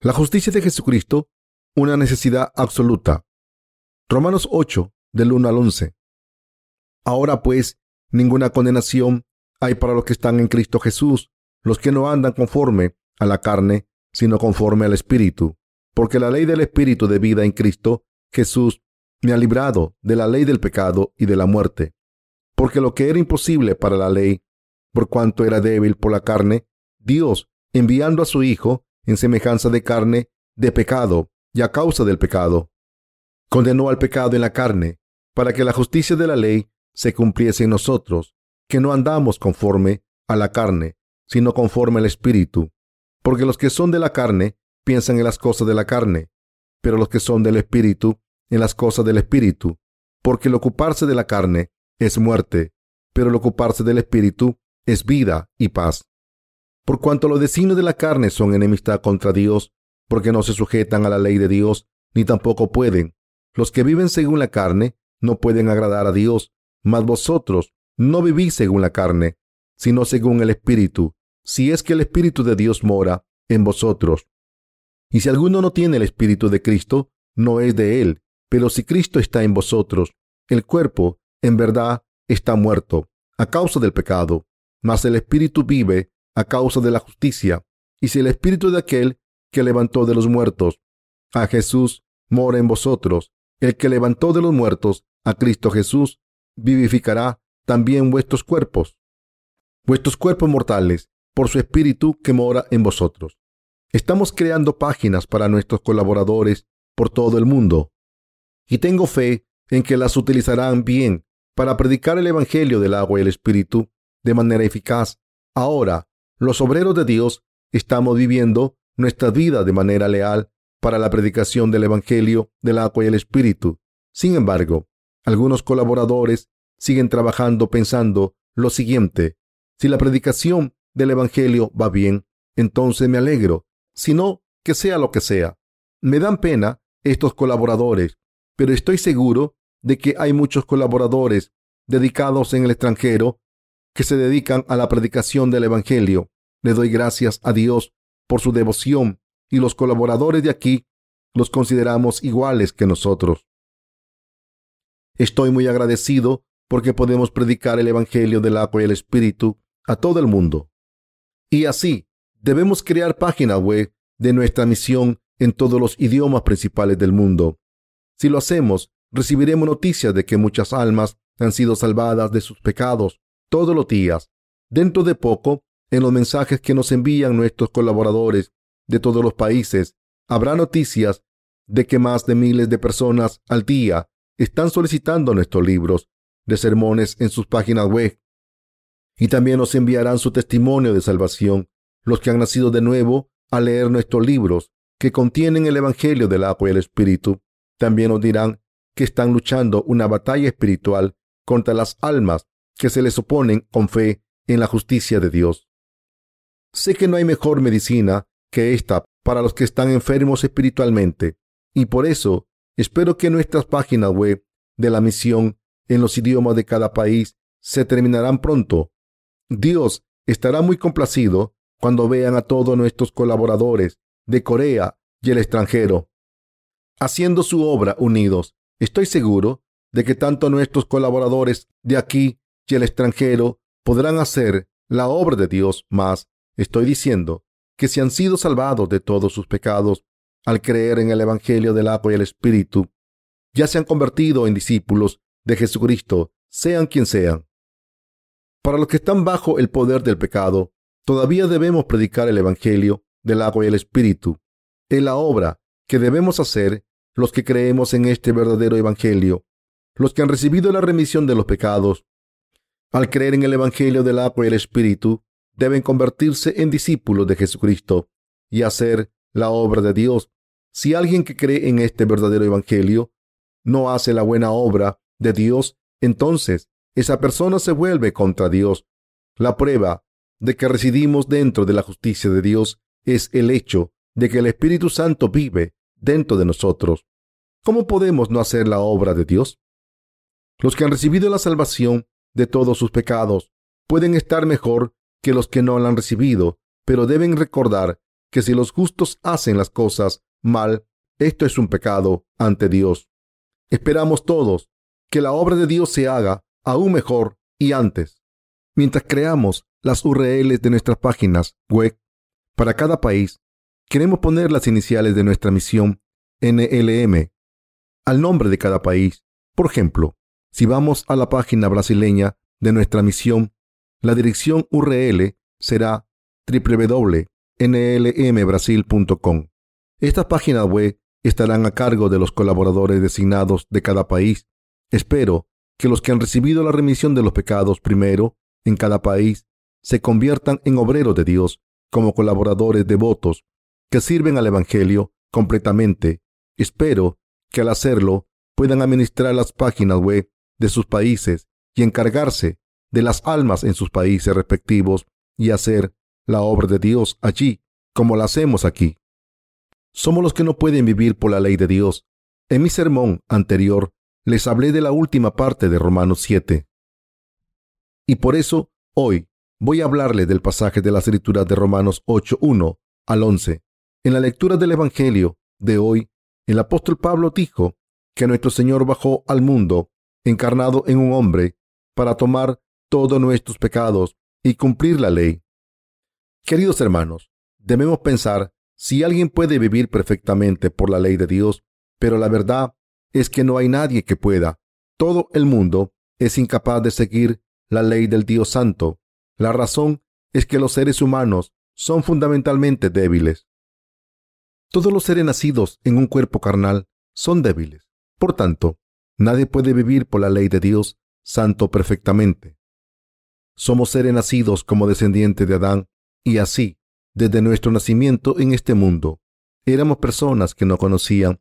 La justicia de Jesucristo, una necesidad absoluta. Romanos 8, del 1 al 11. Ahora pues, ninguna condenación hay para los que están en Cristo Jesús, los que no andan conforme a la carne, sino conforme al Espíritu. Porque la ley del Espíritu de vida en Cristo Jesús me ha librado de la ley del pecado y de la muerte. Porque lo que era imposible para la ley, por cuanto era débil por la carne, Dios, enviando a su Hijo en semejanza de carne, de pecado y a causa del pecado, condenó al pecado en la carne, para que la justicia de la ley se cumpliese en nosotros, que no andamos conforme a la carne, sino conforme al Espíritu. Porque los que son de la carne piensan en las cosas de la carne, pero los que son del Espíritu en las cosas del Espíritu. Porque el ocuparse de la carne es muerte, pero el ocuparse del Espíritu es vida y paz. Por cuanto los designios de la carne son enemistad contra Dios, porque no se sujetan a la ley de Dios, ni tampoco pueden. Los que viven según la carne no pueden agradar a Dios, mas vosotros no vivís según la carne, sino según el Espíritu, si es que el Espíritu de Dios mora en vosotros. Y si alguno no tiene el Espíritu de Cristo, no es de él. Pero si Cristo está en vosotros, el cuerpo, en verdad, está muerto a causa del pecado, mas el Espíritu vive a causa de la justicia. Y si el Espíritu de aquel que levantó de los muertos a Jesús mora en vosotros, el que levantó de los muertos a Cristo Jesús vivificará también vuestros cuerpos, vuestros cuerpos mortales, por su Espíritu que mora en vosotros. Estamos creando páginas para nuestros colaboradores por todo el mundo y tengo fe en que las utilizarán bien para predicar el Evangelio del agua y el Espíritu de manera eficaz. Ahora, los obreros de Dios estamos viviendo nuestra vida de manera leal para la predicación del Evangelio del agua y el Espíritu. Sin embargo, algunos colaboradores siguen trabajando pensando lo siguiente. Si la predicación del Evangelio va bien, entonces me alegro. Si no, que sea lo que sea. Me dan pena estos colaboradores, pero estoy seguro de que hay muchos colaboradores dedicados en el extranjero que se dedican a la predicación del Evangelio. Le doy gracias a Dios por su devoción y los colaboradores de aquí los consideramos iguales que nosotros. Estoy muy agradecido porque podemos predicar el Evangelio del agua y el Espíritu a todo el mundo. Y así, debemos crear páginas web de nuestra misión en todos los idiomas principales del mundo. Si lo hacemos, recibiremos noticias de que muchas almas han sido salvadas de sus pecados todos los días. Dentro de poco, en los mensajes que nos envían nuestros colaboradores de todos los países, habrá noticias de que más de miles de personas al día están solicitando nuestros libros de sermones en sus páginas web. Y también nos enviarán su testimonio de salvación, los que han nacido de nuevo a leer nuestros libros que contienen el Evangelio del agua y el Espíritu. También nos dirán que están luchando una batalla espiritual contra las almas que se les oponen con fe en la justicia de Dios. Sé que no hay mejor medicina que esta para los que están enfermos espiritualmente, y por eso espero que nuestras páginas web de la misión en los idiomas de cada país se terminarán pronto. Dios estará muy complacido cuando vean a todos nuestros colaboradores de Corea y el extranjero haciendo su obra unidos. Estoy seguro de que tanto nuestros colaboradores de aquí y el extranjero podrán hacer la obra de Dios más. Estoy diciendo que si han sido salvados de todos sus pecados al creer en el Evangelio del agua y el Espíritu, ya se han convertido en discípulos de Jesucristo, sean quien sean. Para los que están bajo el poder del pecado, todavía debemos predicar el Evangelio del agua y el Espíritu. Es la obra que debemos hacer los que creemos en este verdadero Evangelio, los que han recibido la remisión de los pecados. Al creer en el Evangelio del agua y el Espíritu, deben convertirse en discípulos de Jesucristo y hacer la obra de Dios. Si alguien que cree en este verdadero Evangelio no hace la buena obra de Dios, entonces esa persona se vuelve contra Dios. La prueba de que residimos dentro de la justicia de Dios es el hecho de que el Espíritu Santo vive dentro de nosotros. ¿Cómo podemos no hacer la obra de Dios? Los que han recibido la salvación de todos sus pecados pueden estar mejor que los que no la han recibido, pero deben recordar que si los justos hacen las cosas mal, esto es un pecado ante Dios. Esperamos todos que la obra de Dios se haga aún mejor y antes. Mientras creamos las URLs de nuestras páginas web para cada país, queremos poner las iniciales de nuestra misión NLM al nombre de cada país. Por ejemplo, si vamos a la página brasileña de nuestra misión, la dirección URL será www.nlmbrasil.com. Estas páginas web estarán a cargo de los colaboradores designados de cada país. Espero que los que han recibido la remisión de los pecados primero en cada país se conviertan en obreros de Dios como colaboradores devotos que sirven al Evangelio completamente. Espero que al hacerlo puedan administrar las páginas web de sus países y encargarse de las almas en sus países respectivos y hacer la obra de Dios allí como la hacemos aquí. Somos los que no pueden vivir por la ley de Dios. En mi sermón anterior les hablé de la última parte de Romanos 7. Y por eso hoy voy a hablarle del pasaje de la escrituras de Romanos 8.1 al 11. En la lectura del Evangelio de hoy, el apóstol Pablo dijo que nuestro Señor bajó al mundo encarnado en un hombre para tomar todos nuestros pecados y cumplir la ley. Queridos hermanos, debemos pensar si alguien puede vivir perfectamente por la ley de Dios, pero la verdad es que no hay nadie que pueda. Todo el mundo es incapaz de seguir la ley del Dios Santo. La razón es que los seres humanos son fundamentalmente débiles. Todos los seres nacidos en un cuerpo carnal son débiles. Por tanto, nadie puede vivir por la ley de Dios Santo perfectamente. Somos seres nacidos como descendientes de Adán y así, desde nuestro nacimiento en este mundo, éramos personas que no conocían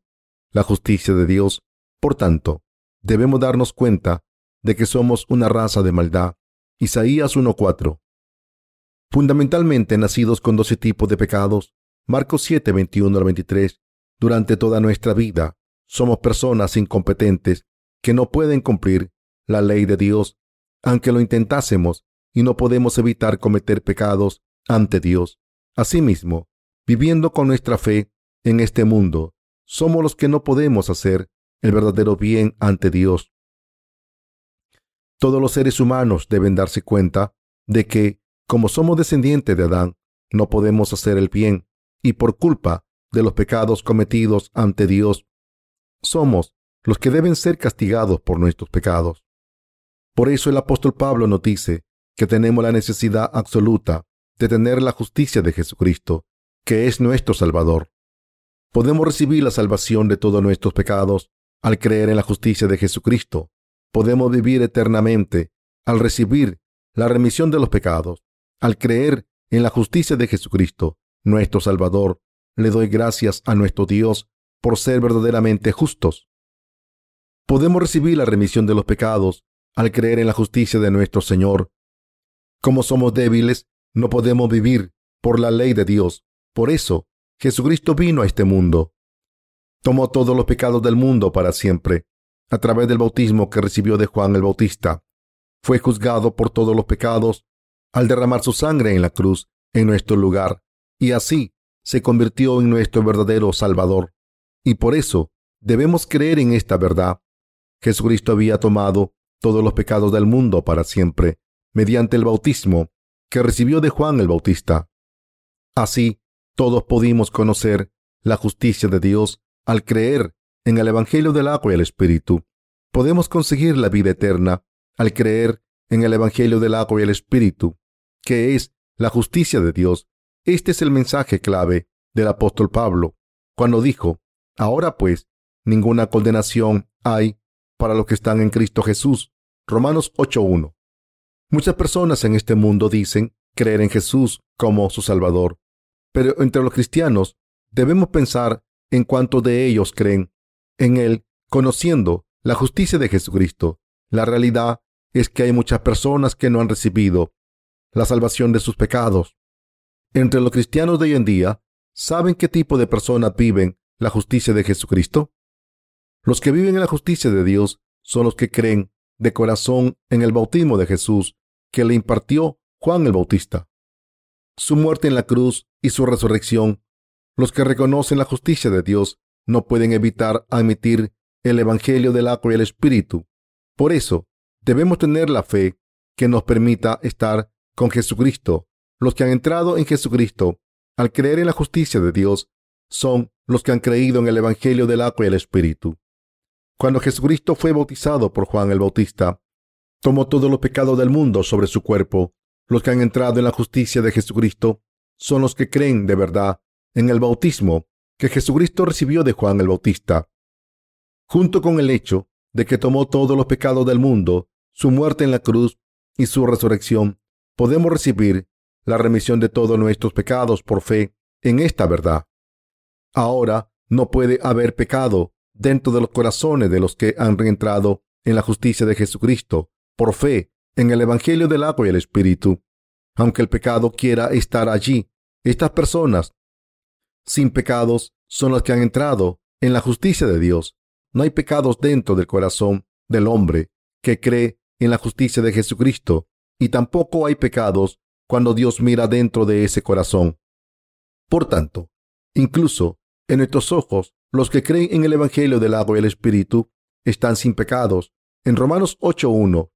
la justicia de Dios. Por tanto, debemos darnos cuenta de que somos una raza de maldad. Isaías 1.4. Fundamentalmente nacidos con doce tipos de pecados. Marcos 7, 21 al 23. Durante toda nuestra vida, somos personas incompetentes que no pueden cumplir la ley de Dios, aunque lo intentásemos y no podemos evitar cometer pecados ante Dios. Asimismo, viviendo con nuestra fe en este mundo, somos los que no podemos hacer el verdadero bien ante Dios. Todos los seres humanos deben darse cuenta de que, como somos descendientes de Adán, no podemos hacer el bien y por culpa de los pecados cometidos ante Dios, somos los que deben ser castigados por nuestros pecados. Por eso el apóstol Pablo nos dice que tenemos la necesidad absoluta de tener la justicia de Jesucristo, que es nuestro Salvador. Podemos recibir la salvación de todos nuestros pecados al creer en la justicia de Jesucristo. Podemos vivir eternamente al recibir la remisión de los pecados. Al creer en la justicia de Jesucristo, nuestro Salvador, le doy gracias a nuestro Dios por ser verdaderamente justos. Podemos recibir la remisión de los pecados al creer en la justicia de nuestro Señor como somos débiles, no podemos vivir por la ley de Dios. Por eso, Jesucristo vino a este mundo. Tomó todos los pecados del mundo para siempre, a través del bautismo que recibió de Juan el Bautista. Fue juzgado por todos los pecados al derramar su sangre en la cruz en nuestro lugar, y así se convirtió en nuestro verdadero Salvador. Y por eso debemos creer en esta verdad. Jesucristo había tomado todos los pecados del mundo para siempre mediante el bautismo que recibió de Juan el Bautista. Así, todos pudimos conocer la justicia de Dios al creer en el Evangelio del agua y el Espíritu. Podemos conseguir la vida eterna al creer en el Evangelio del agua y el Espíritu, que es la justicia de Dios. Este es el mensaje clave del apóstol Pablo, cuando dijo, Ahora pues, ninguna condenación hay para los que están en Cristo Jesús. Romanos 8.1. Muchas personas en este mundo dicen creer en Jesús como su Salvador, pero entre los cristianos debemos pensar en cuánto de ellos creen en Él, conociendo la justicia de Jesucristo. La realidad es que hay muchas personas que no han recibido la salvación de sus pecados. Entre los cristianos de hoy en día, ¿saben qué tipo de personas viven la justicia de Jesucristo? Los que viven en la justicia de Dios son los que creen de corazón en el bautismo de Jesús que le impartió Juan el Bautista. Su muerte en la cruz y su resurrección los que reconocen la justicia de Dios no pueden evitar admitir el Evangelio del agua y el Espíritu. Por eso, debemos tener la fe que nos permita estar con Jesucristo. Los que han entrado en Jesucristo, al creer en la justicia de Dios, son los que han creído en el Evangelio del agua y el Espíritu. Cuando Jesucristo fue bautizado por Juan el Bautista, tomó todos los pecados del mundo sobre su cuerpo. Los que han entrado en la justicia de Jesucristo son los que creen de verdad en el bautismo que Jesucristo recibió de Juan el Bautista, junto con el hecho de que tomó todos los pecados del mundo, su muerte en la cruz y su resurrección, podemos recibir la remisión de todos nuestros pecados por fe en esta verdad. Ahora no puede haber pecado dentro de los corazones de los que han reentrado en la justicia de Jesucristo por fe en el Evangelio del agua y el Espíritu. Aunque el pecado quiera estar allí, estas personas sin pecados son las que han entrado en la justicia de Dios. No hay pecados dentro del corazón del hombre que cree en la justicia de Jesucristo y tampoco hay pecados cuando Dios mira dentro de ese corazón. Por tanto, incluso en nuestros ojos, los que creen en el Evangelio del agua y el Espíritu están sin pecados. En Romanos 8.1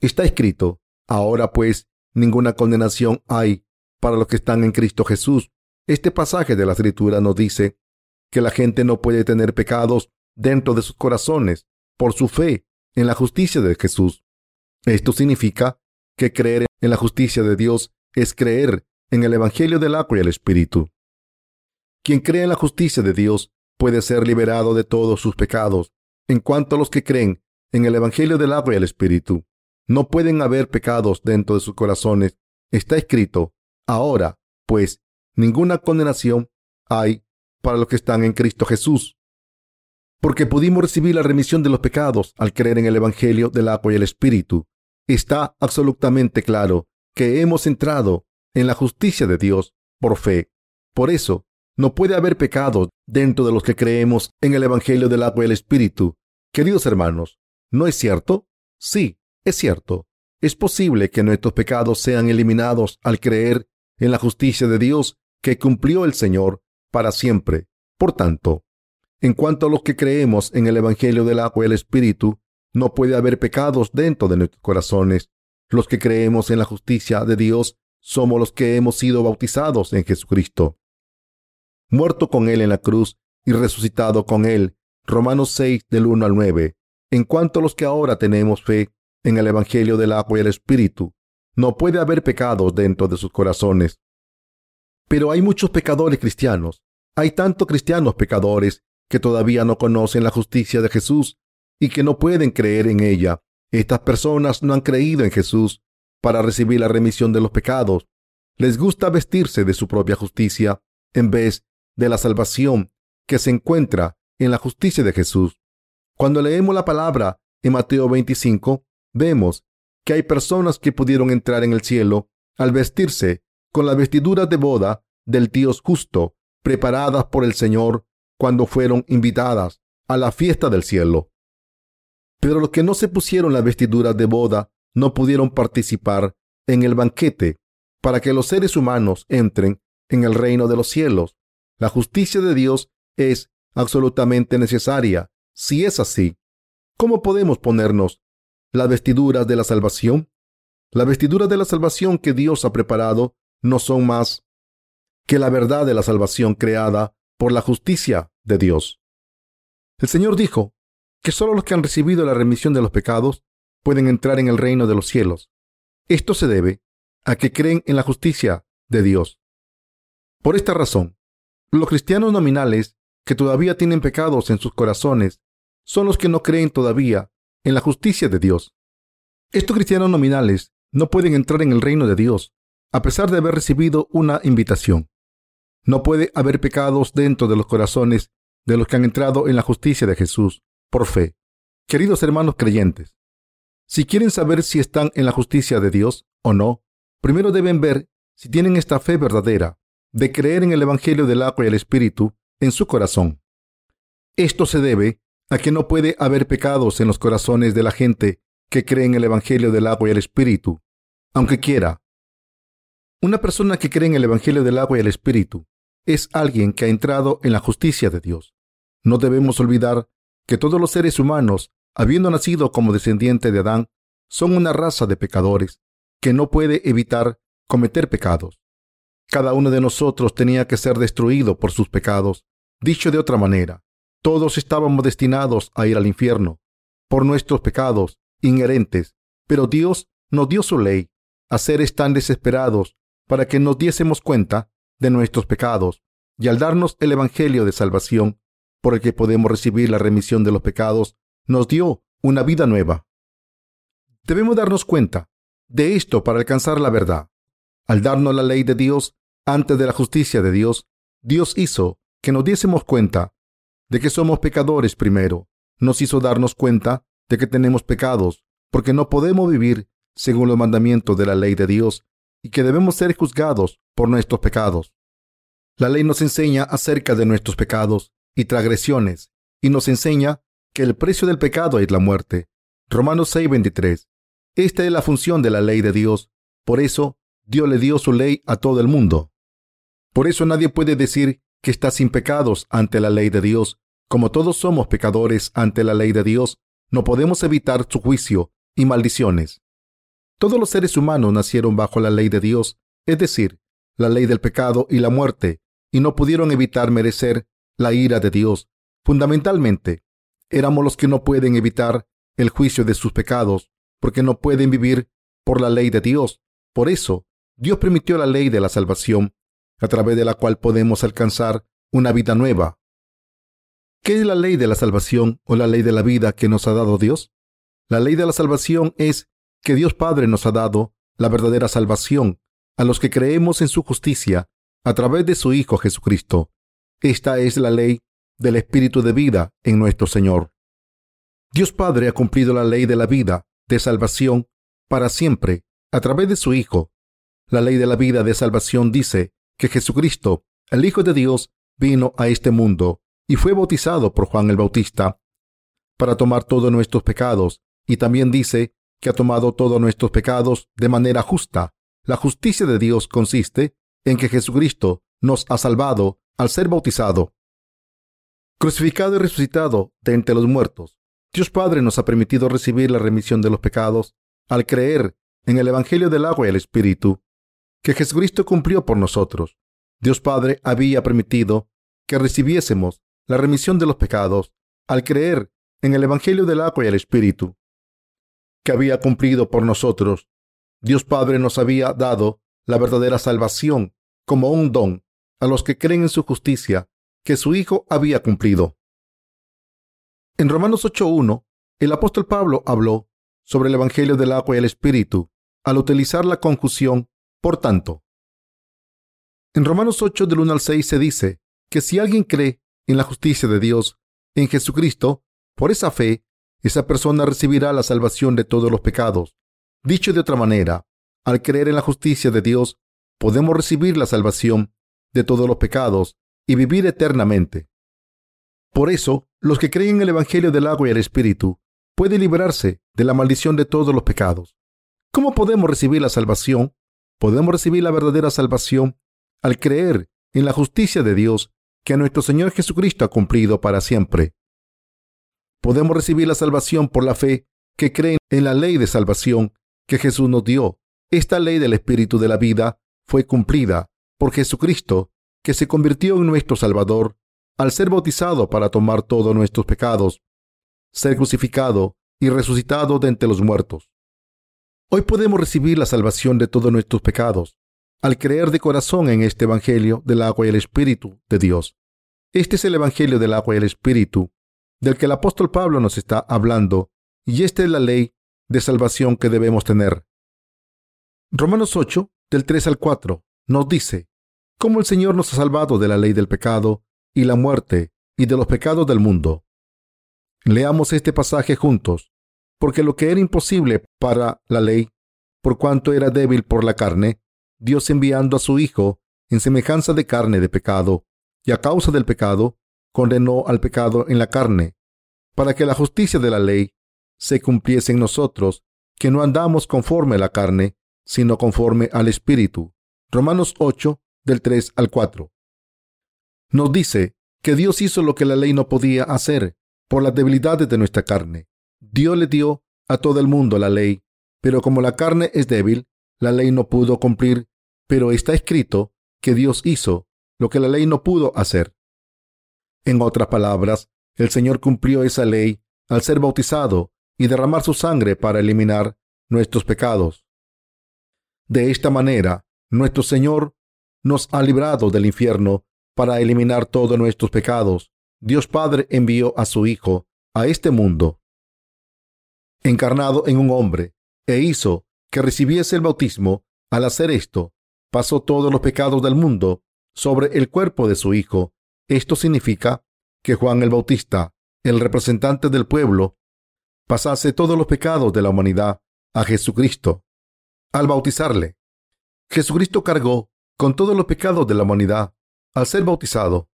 está escrito, ahora pues ninguna condenación hay para los que están en Cristo Jesús. Este pasaje de la Escritura nos dice que la gente no puede tener pecados dentro de sus corazones por su fe en la justicia de Jesús. Esto significa que creer en la justicia de Dios es creer en el Evangelio del agua y el Espíritu. Quien cree en la justicia de Dios puede ser liberado de todos sus pecados. En cuanto a los que creen en el Evangelio del agua y el Espíritu, no pueden haber pecados dentro de sus corazones. Está escrito, ahora, pues, ninguna condenación hay para los que están en Cristo Jesús. Porque pudimos recibir la remisión de los pecados al creer en el Evangelio del agua y el Espíritu. Está absolutamente claro que hemos entrado en la justicia de Dios por fe. Por eso, no puede haber pecados dentro de los que creemos en el Evangelio del agua y el Espíritu. Queridos hermanos, ¿no es cierto? Sí, es cierto. Es posible que nuestros pecados sean eliminados al creer en la justicia de Dios que cumplió el Señor para siempre. Por tanto, en cuanto a los que creemos en el Evangelio del agua y el Espíritu, no puede haber pecados dentro de nuestros corazones. Los que creemos en la justicia de Dios somos los que hemos sido bautizados en Jesucristo. Muerto con Él en la cruz y resucitado con Él. Romanos 6 del 1 al 9. En cuanto a los que ahora tenemos fe en el Evangelio del agua y el Espíritu, no puede haber pecados dentro de sus corazones. Pero hay muchos pecadores cristianos. Hay tantos cristianos pecadores que todavía no conocen la justicia de Jesús y que no pueden creer en ella. Estas personas no han creído en Jesús para recibir la remisión de los pecados. Les gusta vestirse de su propia justicia en vez de la salvación que se encuentra en la justicia de Jesús. Cuando leemos la palabra en Mateo 25, vemos que hay personas que pudieron entrar en el cielo al vestirse con las vestiduras de boda del Dios justo, preparadas por el Señor cuando fueron invitadas a la fiesta del cielo. Pero los que no se pusieron las vestiduras de boda no pudieron participar en el banquete para que los seres humanos entren en el reino de los cielos. La justicia de Dios es absolutamente necesaria. Si es así, ¿cómo podemos ponernos las vestiduras de la salvación? Las vestiduras de la salvación que Dios ha preparado no son más que la verdad de la salvación creada por la justicia de Dios. El Señor dijo que solo los que han recibido la remisión de los pecados pueden entrar en el reino de los cielos. Esto se debe a que creen en la justicia de Dios. Por esta razón, los cristianos nominales que todavía tienen pecados en sus corazones son los que no creen todavía en la justicia de Dios. Estos cristianos nominales no pueden entrar en el reino de Dios a pesar de haber recibido una invitación. No puede haber pecados dentro de los corazones de los que han entrado en la justicia de Jesús por fe. Queridos hermanos creyentes, si quieren saber si están en la justicia de Dios o no, primero deben ver si tienen esta fe verdadera de creer en el Evangelio del agua y el Espíritu en su corazón. Esto se debe a que no puede haber pecados en los corazones de la gente que cree en el Evangelio del agua y el Espíritu, aunque quiera una persona que cree en el Evangelio del agua y el Espíritu es alguien que ha entrado en la justicia de Dios. No debemos olvidar que todos los seres humanos, habiendo nacido como descendiente de Adán, son una raza de pecadores que no puede evitar cometer pecados. Cada uno de nosotros tenía que ser destruido por sus pecados. Dicho de otra manera, todos estábamos destinados a ir al infierno por nuestros pecados inherentes, pero Dios nos dio su ley a seres tan desesperados para que nos diésemos cuenta de nuestros pecados y al darnos el Evangelio de salvación por el que podemos recibir la remisión de los pecados, nos dio una vida nueva. Debemos darnos cuenta de esto para alcanzar la verdad. Al darnos la ley de Dios antes de la justicia de Dios, Dios hizo que nos diésemos cuenta de que somos pecadores primero. Nos hizo darnos cuenta de que tenemos pecados, porque no podemos vivir según los mandamientos de la ley de Dios y que debemos ser juzgados por nuestros pecados. La ley nos enseña acerca de nuestros pecados y transgresiones y nos enseña que el precio del pecado es la muerte. Romanos 6:23. Esta es la función de la ley de Dios. Por eso Dios le dio su ley a todo el mundo. Por eso nadie puede decir que está sin pecados ante la ley de Dios. Como todos somos pecadores ante la ley de Dios, no podemos evitar su juicio y maldiciones. Todos los seres humanos nacieron bajo la ley de Dios, es decir, la ley del pecado y la muerte, y no pudieron evitar merecer la ira de Dios. Fundamentalmente, éramos los que no pueden evitar el juicio de sus pecados, porque no pueden vivir por la ley de Dios. Por eso, Dios permitió la ley de la salvación, a través de la cual podemos alcanzar una vida nueva. ¿Qué es la ley de la salvación o la ley de la vida que nos ha dado Dios? La ley de la salvación es que Dios Padre nos ha dado la verdadera salvación a los que creemos en su justicia a través de su Hijo Jesucristo. Esta es la ley del Espíritu de vida en nuestro Señor. Dios Padre ha cumplido la ley de la vida, de salvación, para siempre, a través de su Hijo, la ley de la vida de salvación dice que Jesucristo, el Hijo de Dios, vino a este mundo y fue bautizado por Juan el Bautista para tomar todos nuestros pecados, y también dice que ha tomado todos nuestros pecados de manera justa. La justicia de Dios consiste en que Jesucristo nos ha salvado al ser bautizado. Crucificado y resucitado de entre los muertos, Dios Padre nos ha permitido recibir la remisión de los pecados al creer en el Evangelio del agua y el Espíritu que Jesucristo cumplió por nosotros. Dios Padre había permitido que recibiésemos la remisión de los pecados al creer en el Evangelio del agua y el Espíritu, que había cumplido por nosotros. Dios Padre nos había dado la verdadera salvación como un don a los que creen en su justicia que su Hijo había cumplido. En Romanos 8.1, el apóstol Pablo habló sobre el Evangelio del agua y el Espíritu al utilizar la conjunción por tanto, en Romanos 8 del 1 al 6 se dice que si alguien cree en la justicia de Dios, en Jesucristo, por esa fe, esa persona recibirá la salvación de todos los pecados. Dicho de otra manera, al creer en la justicia de Dios, podemos recibir la salvación de todos los pecados y vivir eternamente. Por eso, los que creen en el Evangelio del agua y el Espíritu pueden librarse de la maldición de todos los pecados. ¿Cómo podemos recibir la salvación podemos recibir la verdadera salvación al creer en la justicia de Dios que nuestro Señor Jesucristo ha cumplido para siempre. Podemos recibir la salvación por la fe que creen en la ley de salvación que Jesús nos dio. Esta ley del Espíritu de la vida fue cumplida por Jesucristo, que se convirtió en nuestro Salvador al ser bautizado para tomar todos nuestros pecados, ser crucificado y resucitado de entre los muertos. Hoy podemos recibir la salvación de todos nuestros pecados al creer de corazón en este Evangelio del agua y el Espíritu de Dios. Este es el Evangelio del agua y el Espíritu del que el apóstol Pablo nos está hablando y esta es la ley de salvación que debemos tener. Romanos 8, del 3 al 4, nos dice, cómo el Señor nos ha salvado de la ley del pecado y la muerte y de los pecados del mundo. Leamos este pasaje juntos porque lo que era imposible para la ley, por cuanto era débil por la carne, Dios enviando a su Hijo en semejanza de carne de pecado, y a causa del pecado, condenó al pecado en la carne, para que la justicia de la ley se cumpliese en nosotros, que no andamos conforme a la carne, sino conforme al Espíritu. Romanos 8, del 3 al 4. nos dice que Dios hizo lo que la ley no podía hacer por las debilidades de nuestra carne. Dios le dio a todo el mundo la ley, pero como la carne es débil, la ley no pudo cumplir, pero está escrito que Dios hizo lo que la ley no pudo hacer. En otras palabras, el Señor cumplió esa ley al ser bautizado y derramar su sangre para eliminar nuestros pecados. De esta manera, nuestro Señor nos ha librado del infierno para eliminar todos nuestros pecados. Dios Padre envió a su Hijo a este mundo, encarnado en un hombre, e hizo que recibiese el bautismo. Al hacer esto, pasó todos los pecados del mundo sobre el cuerpo de su Hijo. Esto significa que Juan el Bautista, el representante del pueblo, pasase todos los pecados de la humanidad a Jesucristo. Al bautizarle, Jesucristo cargó con todos los pecados de la humanidad al ser bautizado.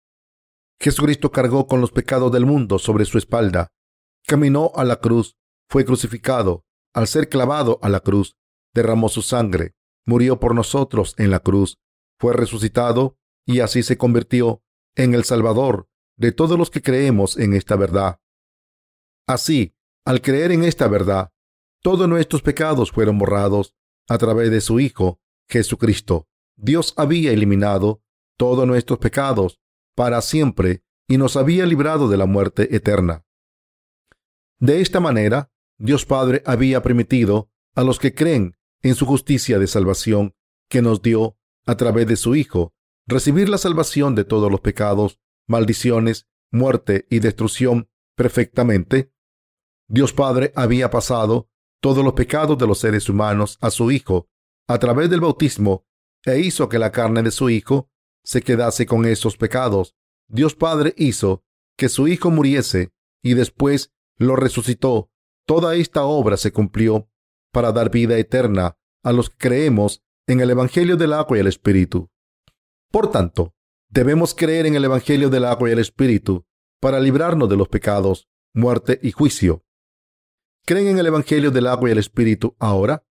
Jesucristo cargó con los pecados del mundo sobre su espalda, caminó a la cruz, fue crucificado, al ser clavado a la cruz, derramó su sangre, murió por nosotros en la cruz, fue resucitado y así se convirtió en el Salvador de todos los que creemos en esta verdad. Así, al creer en esta verdad, todos nuestros pecados fueron borrados a través de su Hijo, Jesucristo. Dios había eliminado todos nuestros pecados para siempre y nos había librado de la muerte eterna. De esta manera, Dios Padre había permitido a los que creen en su justicia de salvación que nos dio a través de su Hijo recibir la salvación de todos los pecados, maldiciones, muerte y destrucción perfectamente. Dios Padre había pasado todos los pecados de los seres humanos a su Hijo a través del bautismo e hizo que la carne de su Hijo se quedase con esos pecados. Dios Padre hizo que su Hijo muriese y después lo resucitó. Toda esta obra se cumplió para dar vida eterna a los que creemos en el Evangelio del agua y el Espíritu. Por tanto, debemos creer en el Evangelio del agua y el Espíritu para librarnos de los pecados, muerte y juicio. ¿Creen en el Evangelio del agua y el Espíritu ahora?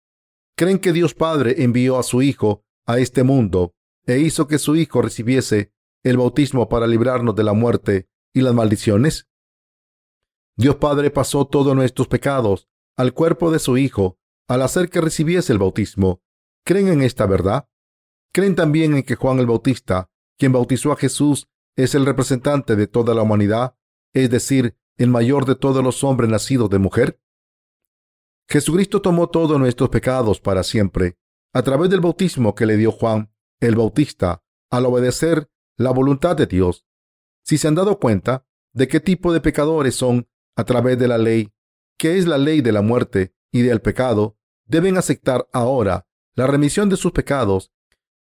¿Creen que Dios Padre envió a su Hijo a este mundo e hizo que su Hijo recibiese el bautismo para librarnos de la muerte y las maldiciones? Dios Padre pasó todos nuestros pecados al cuerpo de su Hijo al hacer que recibiese el bautismo. ¿Creen en esta verdad? ¿Creen también en que Juan el Bautista, quien bautizó a Jesús, es el representante de toda la humanidad, es decir, el mayor de todos los hombres nacidos de mujer? Jesucristo tomó todos nuestros pecados para siempre a través del bautismo que le dio Juan el Bautista al obedecer la voluntad de Dios. Si se han dado cuenta de qué tipo de pecadores son a través de la ley, que es la ley de la muerte y del pecado, deben aceptar ahora la remisión de sus pecados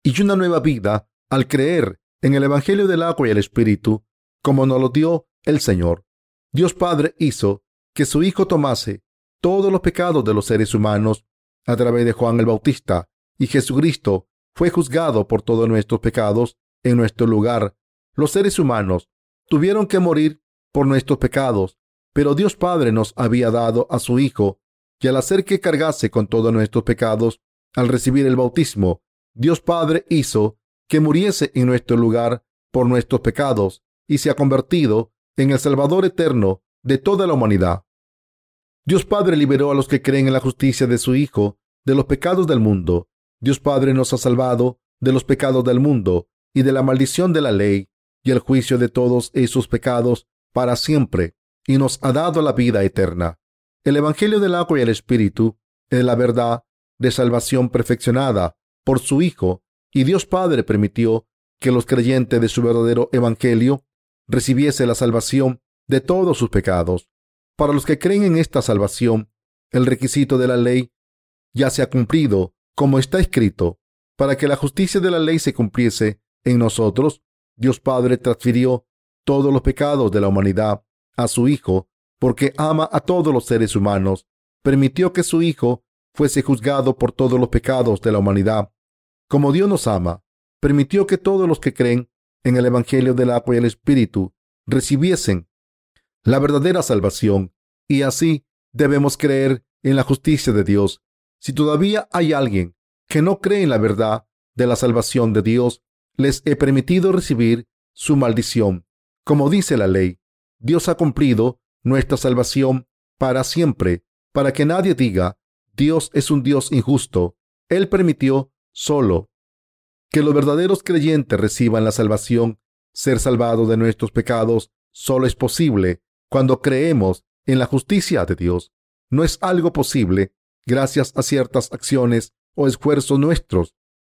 y una nueva vida al creer en el Evangelio del agua y el Espíritu, como nos lo dio el Señor. Dios Padre hizo que su Hijo tomase todos los pecados de los seres humanos a través de Juan el Bautista, y Jesucristo fue juzgado por todos nuestros pecados en nuestro lugar. Los seres humanos tuvieron que morir por nuestros pecados, pero Dios Padre nos había dado a su Hijo, y al hacer que cargase con todos nuestros pecados, al recibir el bautismo, Dios Padre hizo que muriese en nuestro lugar por nuestros pecados y se ha convertido en el Salvador eterno de toda la humanidad. Dios Padre liberó a los que creen en la justicia de su Hijo de los pecados del mundo. Dios Padre nos ha salvado de los pecados del mundo y de la maldición de la ley y el juicio de todos esos pecados para siempre, y nos ha dado la vida eterna. El Evangelio del agua y el Espíritu es la verdad de salvación perfeccionada por su Hijo, y Dios Padre permitió que los creyentes de su verdadero Evangelio recibiese la salvación de todos sus pecados. Para los que creen en esta salvación, el requisito de la ley ya se ha cumplido, como está escrito. Para que la justicia de la ley se cumpliese en nosotros, Dios Padre transfirió todos los pecados de la humanidad a su Hijo, porque ama a todos los seres humanos. Permitió que su Hijo fuese juzgado por todos los pecados de la humanidad como Dios nos ama, permitió que todos los que creen en el Evangelio del agua y el Espíritu recibiesen la verdadera salvación, y así debemos creer en la justicia de Dios. Si todavía hay alguien que no cree en la verdad de la salvación de Dios, les he permitido recibir su maldición. Como dice la ley, Dios ha cumplido nuestra salvación para siempre, para que nadie diga, Dios es un Dios injusto. Él permitió solo que los verdaderos creyentes reciban la salvación. Ser salvado de nuestros pecados solo es posible cuando creemos en la justicia de Dios. No es algo posible gracias a ciertas acciones o esfuerzos nuestros.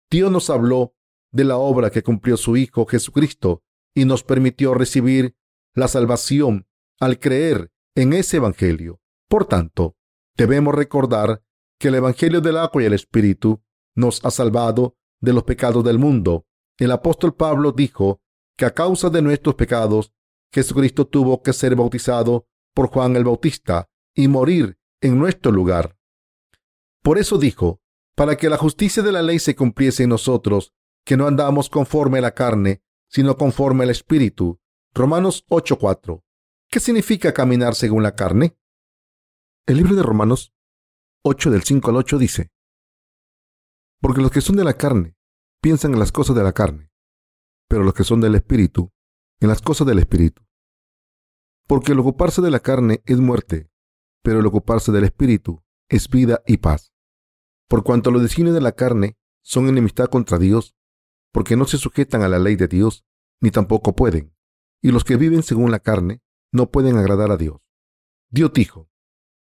Dios nos habló de la obra que cumplió su Hijo Jesucristo y nos permitió recibir la salvación al creer en ese Evangelio. Por tanto, debemos recordar que el Evangelio del agua y el Espíritu nos ha salvado de los pecados del mundo. El apóstol Pablo dijo que a causa de nuestros pecados, Jesucristo tuvo que ser bautizado por Juan el Bautista y morir en nuestro lugar. Por eso dijo, para que la justicia de la ley se cumpliese en nosotros, que no andamos conforme a la carne, sino conforme al Espíritu. Romanos 8:4. ¿Qué significa caminar según la carne? El libro de Romanos 8 del 5 al 8 dice, Porque los que son de la carne piensan en las cosas de la carne, pero los que son del Espíritu, en las cosas del Espíritu. Porque el ocuparse de la carne es muerte, pero el ocuparse del Espíritu es vida y paz. Por cuanto los designios de la carne son enemistad contra Dios, porque no se sujetan a la ley de Dios, ni tampoco pueden. Y los que viven según la carne no pueden agradar a Dios. Dios dijo,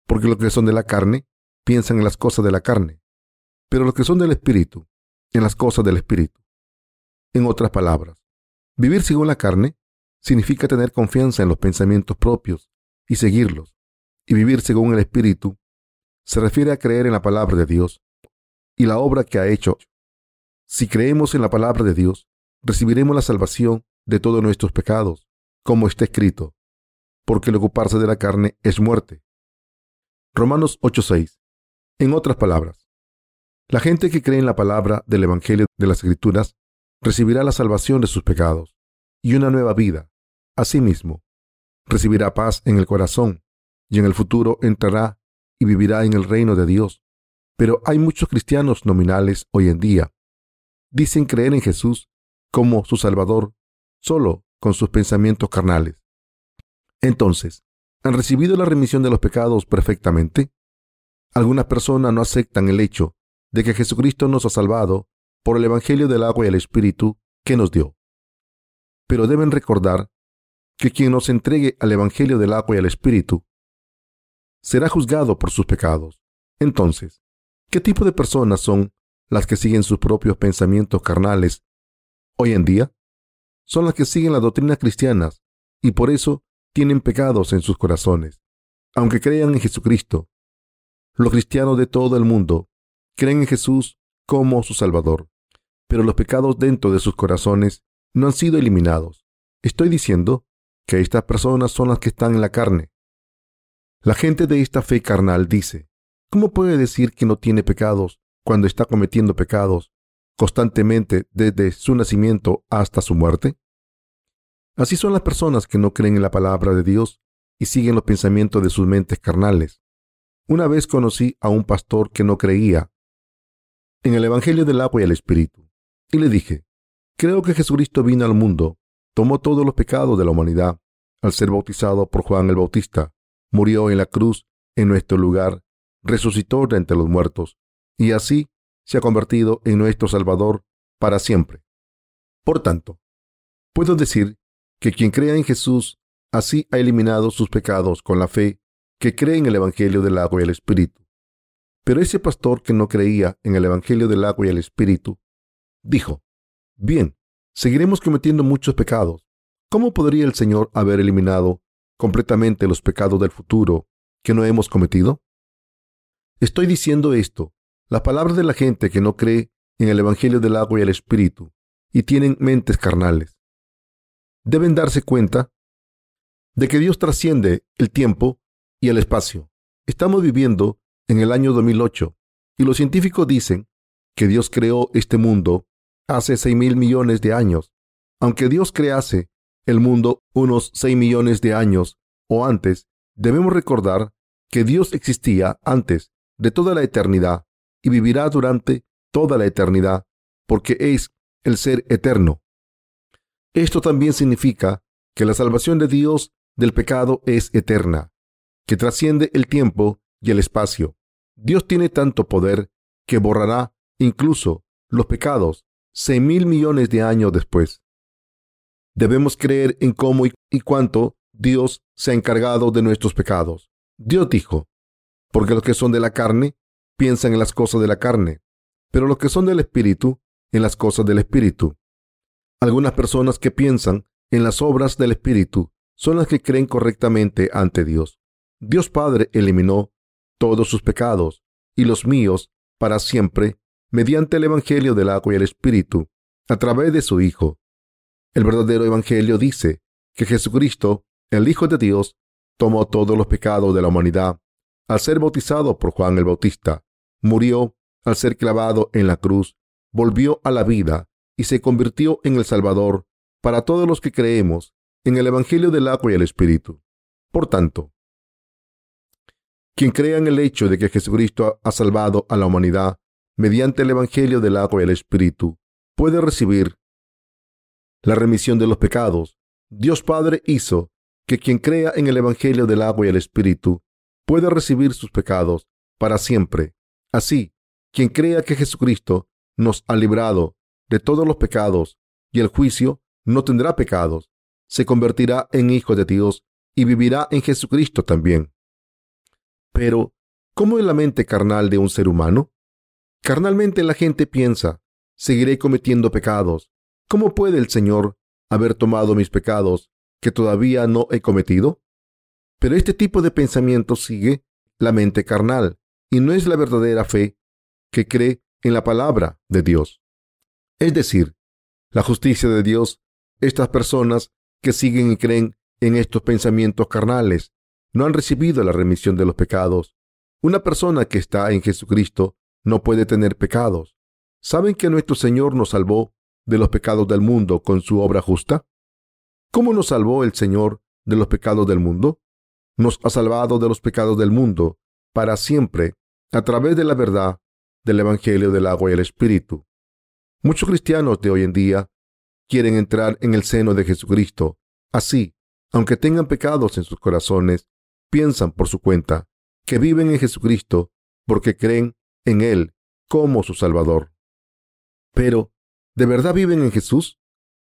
porque los que son de la carne piensan en las cosas de la carne, pero los que son del Espíritu, en las cosas del Espíritu. En otras palabras, vivir según la carne significa tener confianza en los pensamientos propios y seguirlos, y vivir según el Espíritu se refiere a creer en la palabra de Dios y la obra que ha hecho si creemos en la palabra de Dios, recibiremos la salvación de todos nuestros pecados, como está escrito, porque el ocuparse de la carne es muerte. Romanos 8:6. En otras palabras, la gente que cree en la palabra del Evangelio de las Escrituras recibirá la salvación de sus pecados y una nueva vida. Asimismo, recibirá paz en el corazón y en el futuro entrará y vivirá en el reino de Dios. Pero hay muchos cristianos nominales hoy en día dicen creer en Jesús como su Salvador solo con sus pensamientos carnales. Entonces, ¿han recibido la remisión de los pecados perfectamente? Algunas personas no aceptan el hecho de que Jesucristo nos ha salvado por el Evangelio del agua y el Espíritu que nos dio. Pero deben recordar que quien nos entregue al Evangelio del agua y el Espíritu será juzgado por sus pecados. Entonces, ¿qué tipo de personas son las que siguen sus propios pensamientos carnales hoy en día son las que siguen las doctrinas cristianas y por eso tienen pecados en sus corazones, aunque crean en Jesucristo. Los cristianos de todo el mundo creen en Jesús como su Salvador, pero los pecados dentro de sus corazones no han sido eliminados. Estoy diciendo que estas personas son las que están en la carne. La gente de esta fe carnal dice, ¿cómo puede decir que no tiene pecados cuando está cometiendo pecados constantemente desde su nacimiento hasta su muerte? Así son las personas que no creen en la palabra de Dios y siguen los pensamientos de sus mentes carnales. Una vez conocí a un pastor que no creía en el Evangelio del agua y el Espíritu, y le dije, creo que Jesucristo vino al mundo, tomó todos los pecados de la humanidad, al ser bautizado por Juan el Bautista, murió en la cruz en nuestro lugar, resucitó de entre los muertos, y así se ha convertido en nuestro Salvador para siempre. Por tanto, puedo decir que quien crea en Jesús así ha eliminado sus pecados con la fe que cree en el Evangelio del agua y el Espíritu. Pero ese pastor que no creía en el Evangelio del agua y el Espíritu, dijo, bien, seguiremos cometiendo muchos pecados. ¿Cómo podría el Señor haber eliminado completamente los pecados del futuro que no hemos cometido? Estoy diciendo esto las palabras de la gente que no cree en el Evangelio del agua y el Espíritu y tienen mentes carnales. Deben darse cuenta de que Dios trasciende el tiempo y el espacio. Estamos viviendo en el año 2008 y los científicos dicen que Dios creó este mundo hace 6 mil millones de años. Aunque Dios crease el mundo unos 6 millones de años o antes, debemos recordar que Dios existía antes de toda la eternidad y vivirá durante toda la eternidad, porque es el ser eterno. Esto también significa que la salvación de Dios del pecado es eterna, que trasciende el tiempo y el espacio. Dios tiene tanto poder que borrará incluso los pecados seis mil millones de años después. Debemos creer en cómo y cuánto Dios se ha encargado de nuestros pecados. Dios dijo, porque los que son de la carne piensan en las cosas de la carne, pero los que son del Espíritu en las cosas del Espíritu. Algunas personas que piensan en las obras del Espíritu son las que creen correctamente ante Dios. Dios Padre eliminó todos sus pecados y los míos para siempre mediante el Evangelio del agua y el Espíritu, a través de su Hijo. El verdadero Evangelio dice que Jesucristo, el Hijo de Dios, tomó todos los pecados de la humanidad al ser bautizado por Juan el Bautista, murió al ser clavado en la cruz, volvió a la vida y se convirtió en el Salvador para todos los que creemos en el Evangelio del agua y el Espíritu. Por tanto, quien crea en el hecho de que Jesucristo ha salvado a la humanidad mediante el Evangelio del agua y el Espíritu, puede recibir la remisión de los pecados. Dios Padre hizo que quien crea en el Evangelio del agua y el Espíritu puede recibir sus pecados para siempre. Así, quien crea que Jesucristo nos ha librado de todos los pecados y el juicio no tendrá pecados, se convertirá en hijo de Dios y vivirá en Jesucristo también. Pero, ¿cómo es la mente carnal de un ser humano? Carnalmente la gente piensa, seguiré cometiendo pecados. ¿Cómo puede el Señor haber tomado mis pecados que todavía no he cometido? Pero este tipo de pensamiento sigue la mente carnal y no es la verdadera fe que cree en la palabra de Dios. Es decir, la justicia de Dios, estas personas que siguen y creen en estos pensamientos carnales no han recibido la remisión de los pecados. Una persona que está en Jesucristo no puede tener pecados. ¿Saben que nuestro Señor nos salvó de los pecados del mundo con su obra justa? ¿Cómo nos salvó el Señor de los pecados del mundo? Nos ha salvado de los pecados del mundo para siempre a través de la verdad del Evangelio del agua y el Espíritu. Muchos cristianos de hoy en día quieren entrar en el seno de Jesucristo. Así, aunque tengan pecados en sus corazones, piensan por su cuenta que viven en Jesucristo porque creen en Él como su Salvador. Pero, ¿de verdad viven en Jesús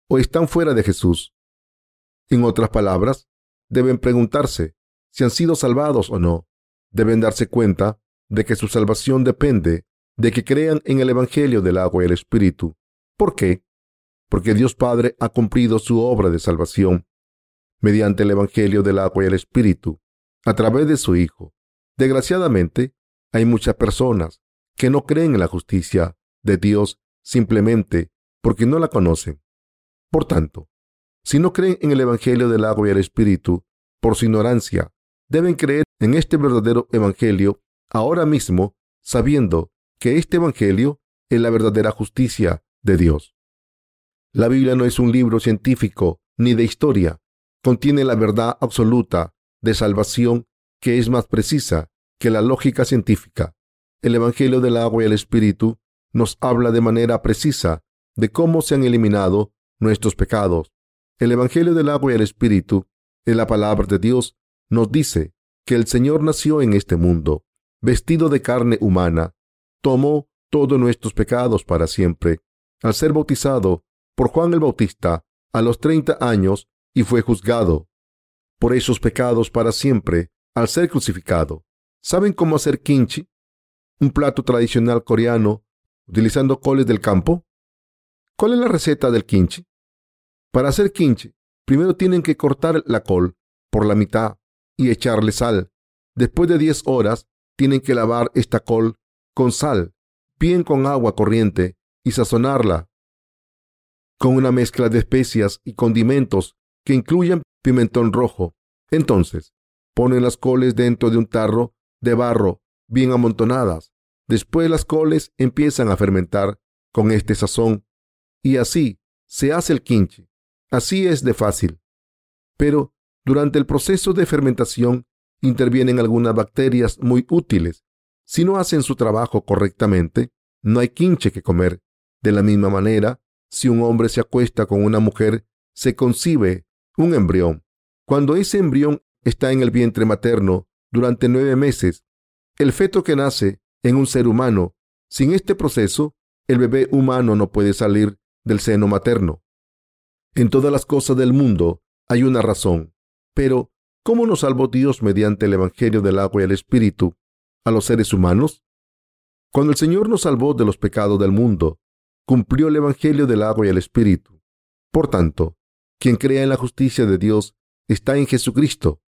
o están fuera de Jesús? En otras palabras, deben preguntarse si han sido salvados o no. Deben darse cuenta de que su salvación depende de que crean en el Evangelio del agua y el Espíritu. ¿Por qué? Porque Dios Padre ha cumplido su obra de salvación mediante el Evangelio del agua y el Espíritu, a través de su Hijo. Desgraciadamente, hay muchas personas que no creen en la justicia de Dios simplemente porque no la conocen. Por tanto, si no creen en el Evangelio del agua y el Espíritu, por su ignorancia, deben creer en este verdadero Evangelio ahora mismo, sabiendo que este Evangelio es la verdadera justicia de Dios. La Biblia no es un libro científico ni de historia. Contiene la verdad absoluta de salvación que es más precisa que la lógica científica. El Evangelio del agua y el Espíritu nos habla de manera precisa de cómo se han eliminado nuestros pecados. El Evangelio del agua y el Espíritu, en la palabra de Dios, nos dice que el Señor nació en este mundo, vestido de carne humana, tomó todos nuestros pecados para siempre, al ser bautizado por Juan el Bautista a los treinta años y fue juzgado por esos pecados para siempre al ser crucificado. ¿Saben cómo hacer kimchi? un plato tradicional coreano utilizando coles del campo? ¿Cuál es la receta del kimchi? Para hacer kimchi, primero tienen que cortar la col por la mitad y echarle sal. Después de 10 horas, tienen que lavar esta col con sal, bien con agua corriente y sazonarla con una mezcla de especias y condimentos que incluyan pimentón rojo. Entonces, ponen las coles dentro de un tarro de barro bien amontonadas. Después las coles empiezan a fermentar con este sazón y así se hace el quinche. Así es de fácil. Pero durante el proceso de fermentación intervienen algunas bacterias muy útiles. Si no hacen su trabajo correctamente, no hay quinche que comer. De la misma manera, si un hombre se acuesta con una mujer se concibe un embrión. Cuando ese embrión está en el vientre materno durante nueve meses, el feto que nace en un ser humano, sin este proceso, el bebé humano no puede salir del seno materno. En todas las cosas del mundo hay una razón, pero ¿cómo nos salvó Dios mediante el Evangelio del agua y el Espíritu a los seres humanos? Cuando el Señor nos salvó de los pecados del mundo, cumplió el Evangelio del agua y el Espíritu. Por tanto, quien crea en la justicia de Dios está en Jesucristo.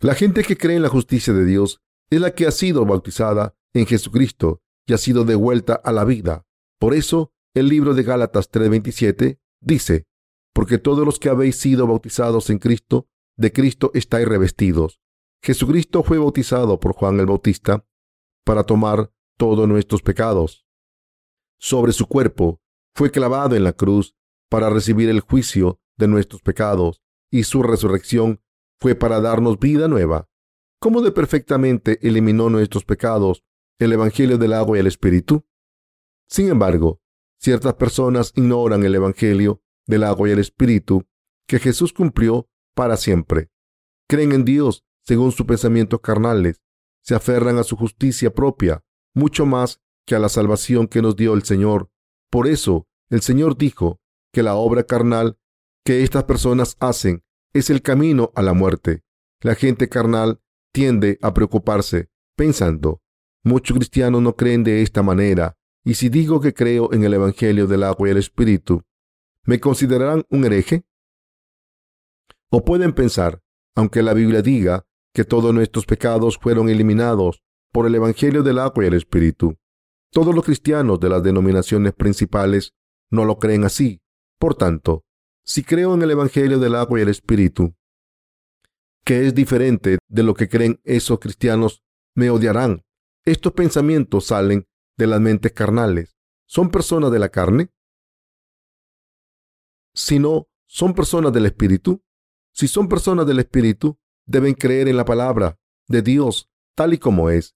La gente que cree en la justicia de Dios es la que ha sido bautizada en Jesucristo y ha sido devuelta a la vida. Por eso, el libro de Gálatas 3:27 dice, porque todos los que habéis sido bautizados en Cristo, de Cristo estáis revestidos. Jesucristo fue bautizado por Juan el Bautista para tomar todos nuestros pecados. Sobre su cuerpo fue clavado en la cruz para recibir el juicio de nuestros pecados y su resurrección fue para darnos vida nueva. ¿Cómo de perfectamente eliminó nuestros pecados el Evangelio del agua y el Espíritu? Sin embargo, ciertas personas ignoran el Evangelio del agua y el Espíritu que Jesús cumplió para siempre. Creen en Dios según sus pensamientos carnales, se aferran a su justicia propia, mucho más que a la salvación que nos dio el Señor. Por eso, el Señor dijo que la obra carnal que estas personas hacen es el camino a la muerte. La gente carnal tiende a preocuparse, pensando, muchos cristianos no creen de esta manera, y si digo que creo en el Evangelio del agua y el Espíritu, ¿Me considerarán un hereje? O pueden pensar, aunque la Biblia diga que todos nuestros pecados fueron eliminados por el Evangelio del agua y el Espíritu. Todos los cristianos de las denominaciones principales no lo creen así. Por tanto, si creo en el Evangelio del agua y el Espíritu, que es diferente de lo que creen esos cristianos, me odiarán. Estos pensamientos salen de las mentes carnales. ¿Son personas de la carne? sino son personas del Espíritu. Si son personas del Espíritu, deben creer en la palabra de Dios tal y como es.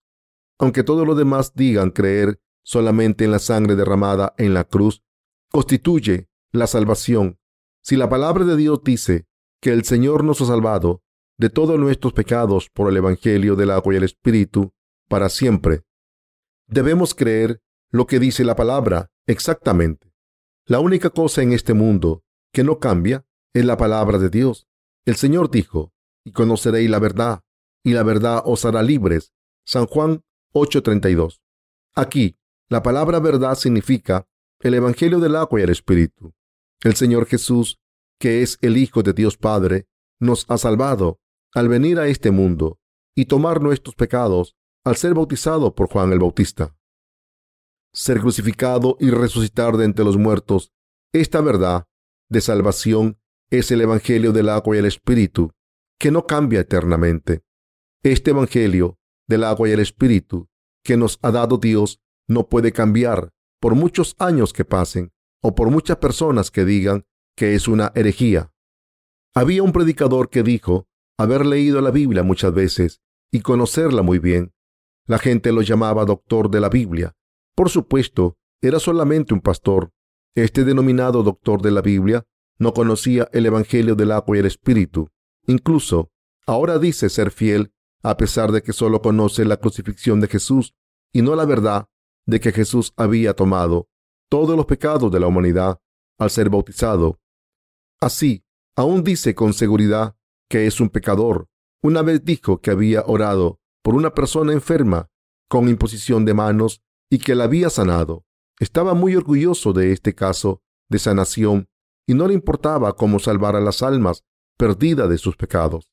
Aunque todos los demás digan creer solamente en la sangre derramada en la cruz, constituye la salvación. Si la palabra de Dios dice que el Señor nos ha salvado de todos nuestros pecados por el Evangelio del agua y el Espíritu para siempre, debemos creer lo que dice la palabra exactamente. La única cosa en este mundo que no cambia es la palabra de Dios. El Señor dijo, y conoceréis la verdad, y la verdad os hará libres. San Juan 8:32. Aquí, la palabra verdad significa el Evangelio del agua y el Espíritu. El Señor Jesús, que es el Hijo de Dios Padre, nos ha salvado al venir a este mundo y tomar nuestros pecados al ser bautizado por Juan el Bautista. Ser crucificado y resucitar de entre los muertos, esta verdad de salvación es el Evangelio del agua y el Espíritu, que no cambia eternamente. Este Evangelio del agua y el Espíritu que nos ha dado Dios no puede cambiar por muchos años que pasen o por muchas personas que digan que es una herejía. Había un predicador que dijo haber leído la Biblia muchas veces y conocerla muy bien. La gente lo llamaba doctor de la Biblia. Por supuesto, era solamente un pastor, este denominado doctor de la Biblia no conocía el Evangelio del agua y el Espíritu. Incluso, ahora dice ser fiel a pesar de que solo conoce la crucifixión de Jesús y no la verdad de que Jesús había tomado todos los pecados de la humanidad al ser bautizado. Así, aún dice con seguridad que es un pecador. Una vez dijo que había orado por una persona enferma con imposición de manos y que la había sanado. Estaba muy orgulloso de este caso de sanación y no le importaba cómo salvar a las almas perdidas de sus pecados.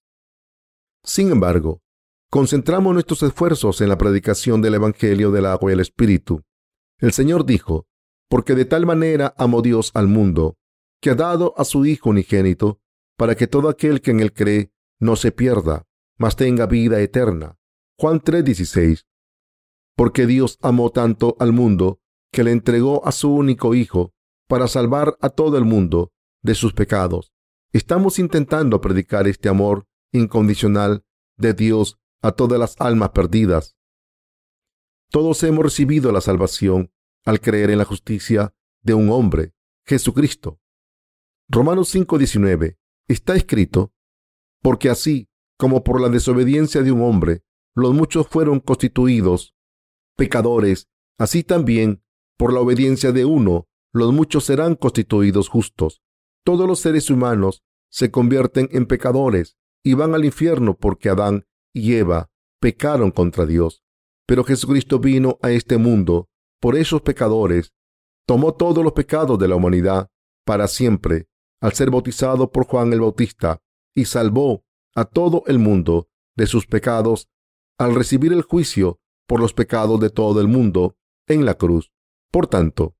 Sin embargo, concentramos nuestros esfuerzos en la predicación del Evangelio del agua y el Espíritu. El Señor dijo, porque de tal manera amó Dios al mundo, que ha dado a su Hijo unigénito, para que todo aquel que en él cree no se pierda, mas tenga vida eterna. Juan 3:16. Porque Dios amó tanto al mundo que le entregó a su único Hijo para salvar a todo el mundo de sus pecados. Estamos intentando predicar este amor incondicional de Dios a todas las almas perdidas. Todos hemos recibido la salvación al creer en la justicia de un hombre, Jesucristo. Romanos 5:19 está escrito, porque así como por la desobediencia de un hombre los muchos fueron constituidos pecadores, así también por la obediencia de uno los muchos serán constituidos justos. Todos los seres humanos se convierten en pecadores y van al infierno porque Adán y Eva pecaron contra Dios. Pero Jesucristo vino a este mundo por esos pecadores, tomó todos los pecados de la humanidad para siempre al ser bautizado por Juan el Bautista y salvó a todo el mundo de sus pecados al recibir el juicio por los pecados de todo el mundo en la cruz. Por tanto,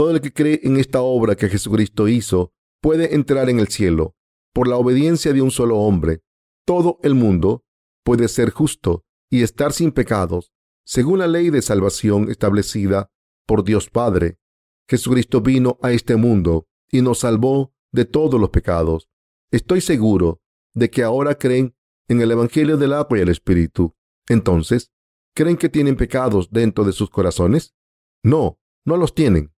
todo el que cree en esta obra que Jesucristo hizo puede entrar en el cielo por la obediencia de un solo hombre. Todo el mundo puede ser justo y estar sin pecados, según la ley de salvación establecida por Dios Padre. Jesucristo vino a este mundo y nos salvó de todos los pecados. Estoy seguro de que ahora creen en el Evangelio del agua y el Espíritu. Entonces, ¿creen que tienen pecados dentro de sus corazones? No, no los tienen.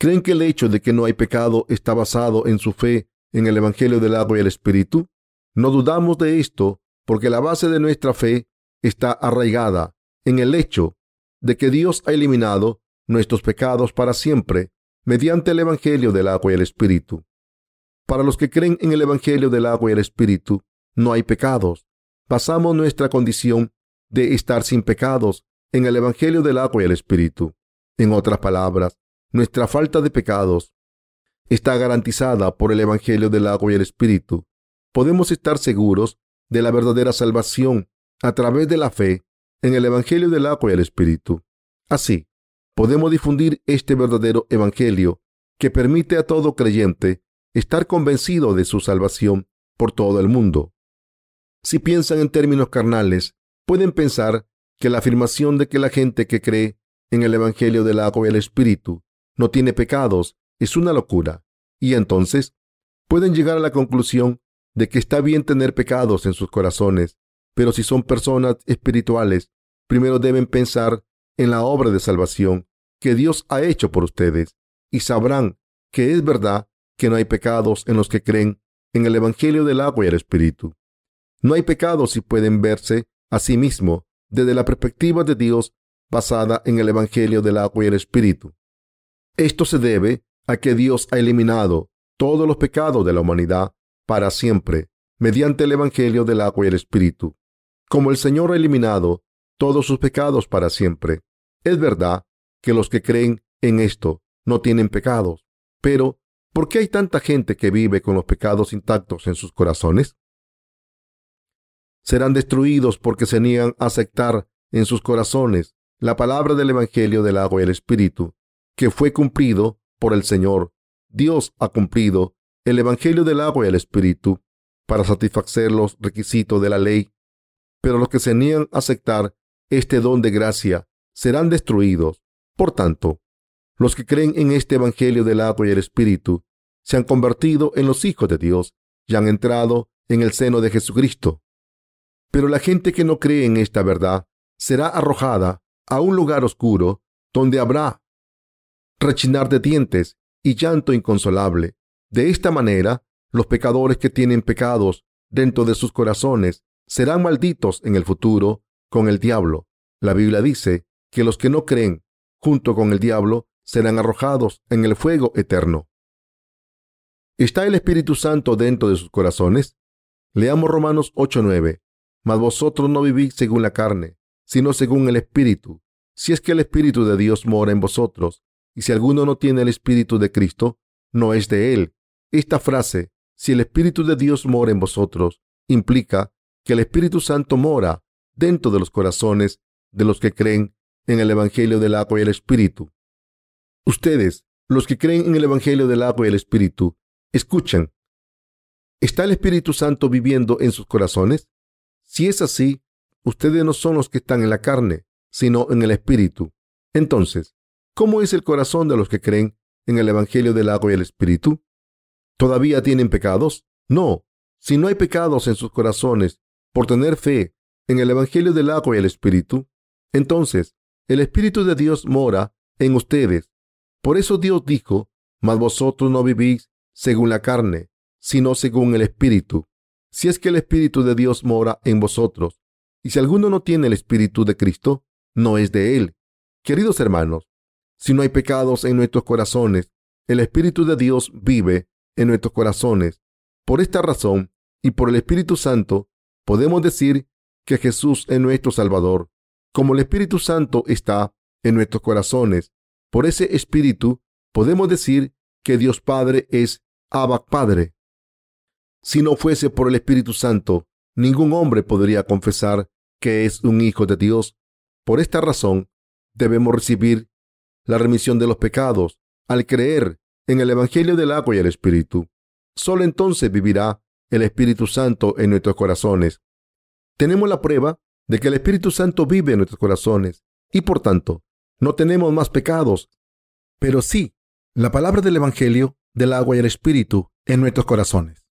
¿Creen que el hecho de que no hay pecado está basado en su fe en el Evangelio del agua y el Espíritu? No dudamos de esto porque la base de nuestra fe está arraigada en el hecho de que Dios ha eliminado nuestros pecados para siempre mediante el Evangelio del agua y el Espíritu. Para los que creen en el Evangelio del agua y el Espíritu, no hay pecados. Basamos nuestra condición de estar sin pecados en el Evangelio del agua y el Espíritu. En otras palabras, nuestra falta de pecados está garantizada por el Evangelio del agua y el Espíritu. Podemos estar seguros de la verdadera salvación a través de la fe en el Evangelio del agua y el Espíritu. Así, podemos difundir este verdadero Evangelio que permite a todo creyente estar convencido de su salvación por todo el mundo. Si piensan en términos carnales, pueden pensar que la afirmación de que la gente que cree en el Evangelio del agua y el Espíritu no tiene pecados es una locura, y entonces pueden llegar a la conclusión de que está bien tener pecados en sus corazones, pero si son personas espirituales, primero deben pensar en la obra de salvación que Dios ha hecho por ustedes, y sabrán que es verdad que no hay pecados en los que creen en el Evangelio del agua y el Espíritu. No hay pecados si pueden verse a sí mismo desde la perspectiva de Dios basada en el Evangelio del agua y el Espíritu. Esto se debe a que Dios ha eliminado todos los pecados de la humanidad para siempre mediante el Evangelio del agua y el Espíritu. Como el Señor ha eliminado todos sus pecados para siempre, es verdad que los que creen en esto no tienen pecados, pero ¿Por qué hay tanta gente que vive con los pecados intactos en sus corazones? Serán destruidos porque se niegan a aceptar en sus corazones la palabra del Evangelio del agua y el Espíritu, que fue cumplido por el Señor. Dios ha cumplido el Evangelio del agua y el Espíritu para satisfacer los requisitos de la ley. Pero los que se niegan a aceptar este don de gracia serán destruidos. Por tanto, los que creen en este Evangelio del agua y el Espíritu se han convertido en los hijos de Dios y han entrado en el seno de Jesucristo. Pero la gente que no cree en esta verdad será arrojada a un lugar oscuro donde habrá rechinar de dientes y llanto inconsolable. De esta manera, los pecadores que tienen pecados dentro de sus corazones serán malditos en el futuro con el diablo. La Biblia dice que los que no creen junto con el diablo serán arrojados en el fuego eterno. ¿Está el Espíritu Santo dentro de sus corazones? Leamos Romanos 8:9. Mas vosotros no vivís según la carne, sino según el Espíritu. Si es que el Espíritu de Dios mora en vosotros, y si alguno no tiene el Espíritu de Cristo, no es de él. Esta frase, si el Espíritu de Dios mora en vosotros, implica que el Espíritu Santo mora dentro de los corazones de los que creen en el Evangelio del agua y el Espíritu. Ustedes, los que creen en el Evangelio del agua y el Espíritu, escuchan. ¿Está el Espíritu Santo viviendo en sus corazones? Si es así, ustedes no son los que están en la carne, sino en el Espíritu. Entonces, ¿cómo es el corazón de los que creen en el Evangelio del agua y el Espíritu? ¿Todavía tienen pecados? No. Si no hay pecados en sus corazones por tener fe en el Evangelio del agua y el Espíritu, entonces el Espíritu de Dios mora en ustedes por eso Dios dijo, mas vosotros no vivís según la carne, sino según el Espíritu. Si es que el Espíritu de Dios mora en vosotros. Y si alguno no tiene el Espíritu de Cristo, no es de él. Queridos hermanos, si no hay pecados en nuestros corazones, el Espíritu de Dios vive en nuestros corazones. Por esta razón y por el Espíritu Santo, podemos decir que Jesús es nuestro Salvador. Como el Espíritu Santo está en nuestros corazones, por ese Espíritu podemos decir que Dios Padre es Abba Padre. Si no fuese por el Espíritu Santo, ningún hombre podría confesar que es un hijo de Dios. Por esta razón, debemos recibir la remisión de los pecados al creer en el Evangelio del agua y el Espíritu. Solo entonces vivirá el Espíritu Santo en nuestros corazones. Tenemos la prueba de que el Espíritu Santo vive en nuestros corazones y por tanto no tenemos más pecados, pero sí la palabra del Evangelio del agua y el Espíritu en nuestros corazones.